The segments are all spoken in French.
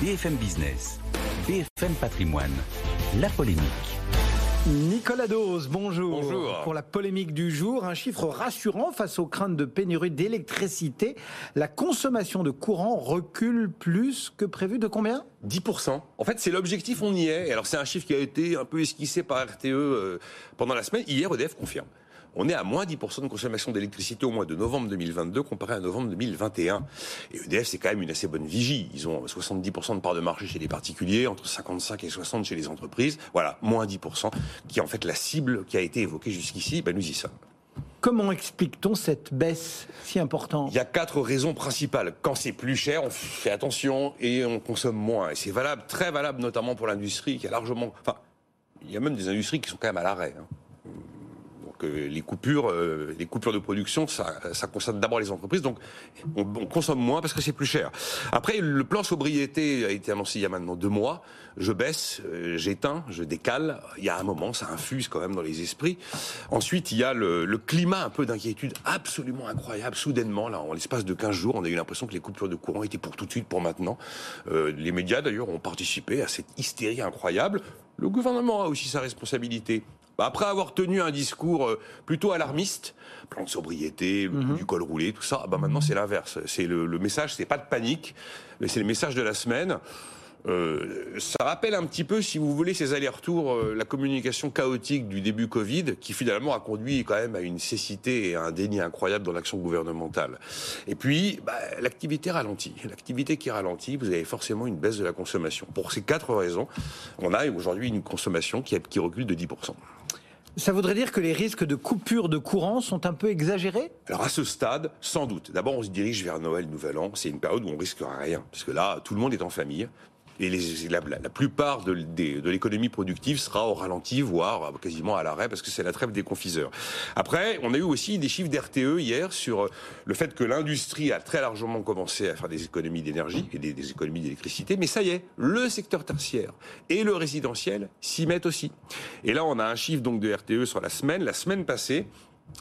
BFM Business, BFM Patrimoine, la polémique. Nicolas Dose, bonjour. Bonjour. Pour la polémique du jour, un chiffre rassurant face aux craintes de pénurie d'électricité. La consommation de courant recule plus que prévu. De combien? 10%. En fait, c'est l'objectif, on y est. Alors, c'est un chiffre qui a été un peu esquissé par RTE euh, pendant la semaine. Hier, EDF confirme. On est à moins 10% de consommation d'électricité au mois de novembre 2022 comparé à novembre 2021. Et EDF, c'est quand même une assez bonne vigie. Ils ont 70% de part de marché chez les particuliers, entre 55 et 60 chez les entreprises. Voilà, moins 10%, qui est en fait la cible qui a été évoquée jusqu'ici. Ben, nous y sommes. Comment explique-t-on cette baisse si importante? Il y a quatre raisons principales. Quand c'est plus cher, on fait attention et on consomme moins. Et c'est valable, très valable, notamment pour l'industrie qui a largement. Enfin, il y a même des industries qui sont quand même à l'arrêt. hein. Euh, les coupures, euh, les coupures de production, ça, concerne d'abord les entreprises. Donc on, on consomme moins parce que c'est plus cher. Après, le plan sobriété a été annoncé il y a maintenant deux mois. Je baisse, euh, j'éteins, je décale. Il y a un moment, ça infuse quand même dans les esprits. Ensuite, il y a le, le climat un peu d'inquiétude absolument incroyable. Soudainement, là, en l'espace de 15 jours, on a eu l'impression que les coupures de courant étaient pour tout de suite, pour maintenant. Euh, les médias, d'ailleurs, ont participé à cette hystérie incroyable. Le gouvernement a aussi sa responsabilité. Bah, Après avoir tenu un discours euh, plutôt alarmiste, plan de sobriété, du col roulé, tout ça, bah maintenant c'est l'inverse. C'est le, le message, c'est pas de panique, mais c'est le message de la semaine. Euh, ça rappelle un petit peu, si vous voulez, ces allers-retours, euh, la communication chaotique du début Covid, qui finalement a conduit quand même à une cécité et à un déni incroyable dans l'action gouvernementale. Et puis, bah, l'activité ralentit. L'activité qui ralentit, vous avez forcément une baisse de la consommation. Pour ces quatre raisons, on a aujourd'hui une consommation qui, qui recule de 10%. Ça voudrait dire que les risques de coupure de courant sont un peu exagérés? Alors à ce stade, sans doute. D'abord, on se dirige vers Noël, Nouvel An. C'est une période où on risque rien, parce que là, tout le monde est en famille. Et la, plupart de, l'économie productive sera au ralenti, voire quasiment à l'arrêt, parce que c'est la trêve des confiseurs. Après, on a eu aussi des chiffres d'RTE hier sur euh, le fait que l'industrie a très largement commencé à faire des économies d'énergie et des, des économies d'électricité. Mais ça y est, le secteur tertiaire et le résidentiel s'y mettent aussi. Et là, on a un chiffre donc de RTE sur la semaine. La semaine passée,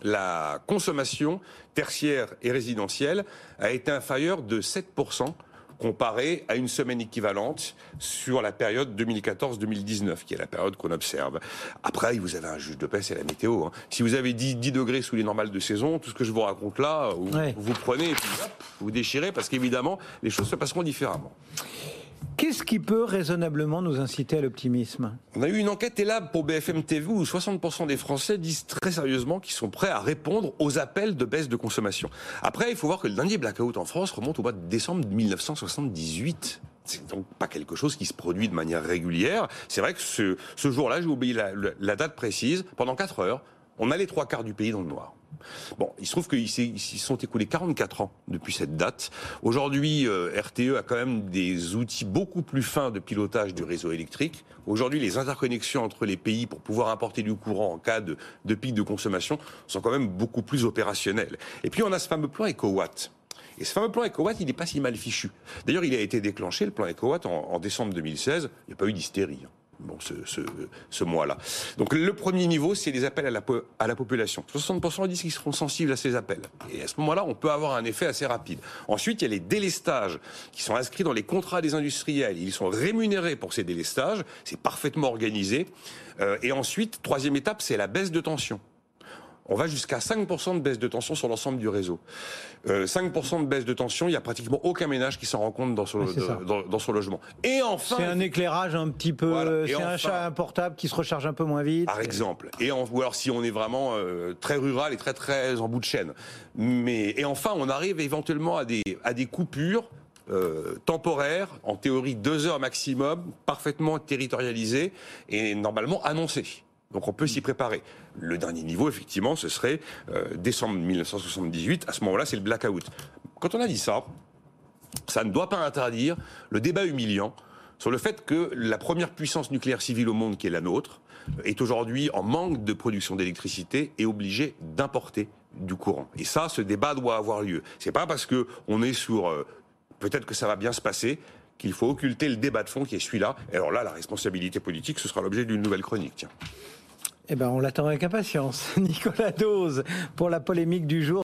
la consommation tertiaire et résidentielle a été inférieure de 7% comparé à une semaine équivalente sur la période 2014-2019, qui est la période qu'on observe. Après, vous avez un juge de paix, c'est la météo. hein. Si vous avez 10, 10 degrés sous les normales de saison, tout ce que je vous raconte là, vous, Ouais. vous prenez et puis hop, vous déchirez, parce qu'évidemment, les choses se passeront différemment. Qu'est-ce qui peut raisonnablement nous inciter à l'optimisme? On a eu une enquête élab pour BFM TV où 60% des Français disent très sérieusement qu'ils sont prêts à répondre aux appels de baisse de consommation. Après, il faut voir que le dernier blackout en France remonte au mois de décembre 1978. C'est donc pas quelque chose qui se produit de manière régulière. C'est vrai que ce, jour-là, j'ai oublié la- la date précise, pendant 4 heures, on a les trois quarts du pays dans le noir. Bon, il se trouve qu'ils s'y sont écoulés 44 ans depuis cette date. Aujourd'hui, euh, RTE a quand même des outils beaucoup plus fins de pilotage du réseau électrique. Aujourd'hui, les interconnexions entre les pays pour pouvoir importer du courant en cas de, pic de consommation sont quand même beaucoup plus opérationnelles. Et puis, on a ce fameux plan EcoWatt. Et ce fameux plan EcoWatt, il n'est pas si mal fichu. D'ailleurs, il a été déclenché, le plan EcoWatt, en, en décembre 2016. Il n'y a pas eu d'hystérie. Bon, ce, ce, mois-là. Donc le premier niveau, c'est les appels à la, à la population. 60% disent qu'ils seront sensibles à ces appels. Et à ce moment-là, on peut avoir un effet assez rapide. Ensuite, il y a les délestages qui sont inscrits dans les contrats des industriels. Ils sont rémunérés pour ces délestages. C'est parfaitement organisé. Euh, et ensuite, troisième étape, c'est la baisse de tension. On va jusqu'à 5% de baisse de tension sur l'ensemble du réseau. Euh, 5% de baisse de tension, il n'y a pratiquement aucun ménage qui s'en rend compte dans son, dans, dans son logement. Et enfin, C'est un éclairage un petit peu. Voilà. C'est un chat portable qui se recharge un peu moins vite. par exemple. Et en, ou alors si on est vraiment euh, très rural et très très en bout de chaîne. Mais et enfin, on arrive éventuellement à des à des coupures. euh, temporaires, en théorie deux heures maximum, parfaitement territorialisées et normalement annoncées. Donc on peut s'y préparer. Le dernier niveau, effectivement, ce serait euh, décembre 1978. À ce moment-là, c'est le blackout. Quand on a dit ça, ça ne doit pas interdire le débat humiliant sur le fait que la première puissance nucléaire civile au monde, qui est la nôtre, est aujourd'hui en manque de production d'électricité et obligée d'importer du courant. Et ça, ce débat doit avoir lieu. C'est pas parce que on est sur euh, peut-être que ça va bien se passer qu'il faut occulter le débat de fond qui est celui-là. Et alors là, la responsabilité politique, ce sera l'objet d'une nouvelle chronique. Tiens. Eh ben, on l'attend avec impatience. Nicolas Dose pour la polémique du jour.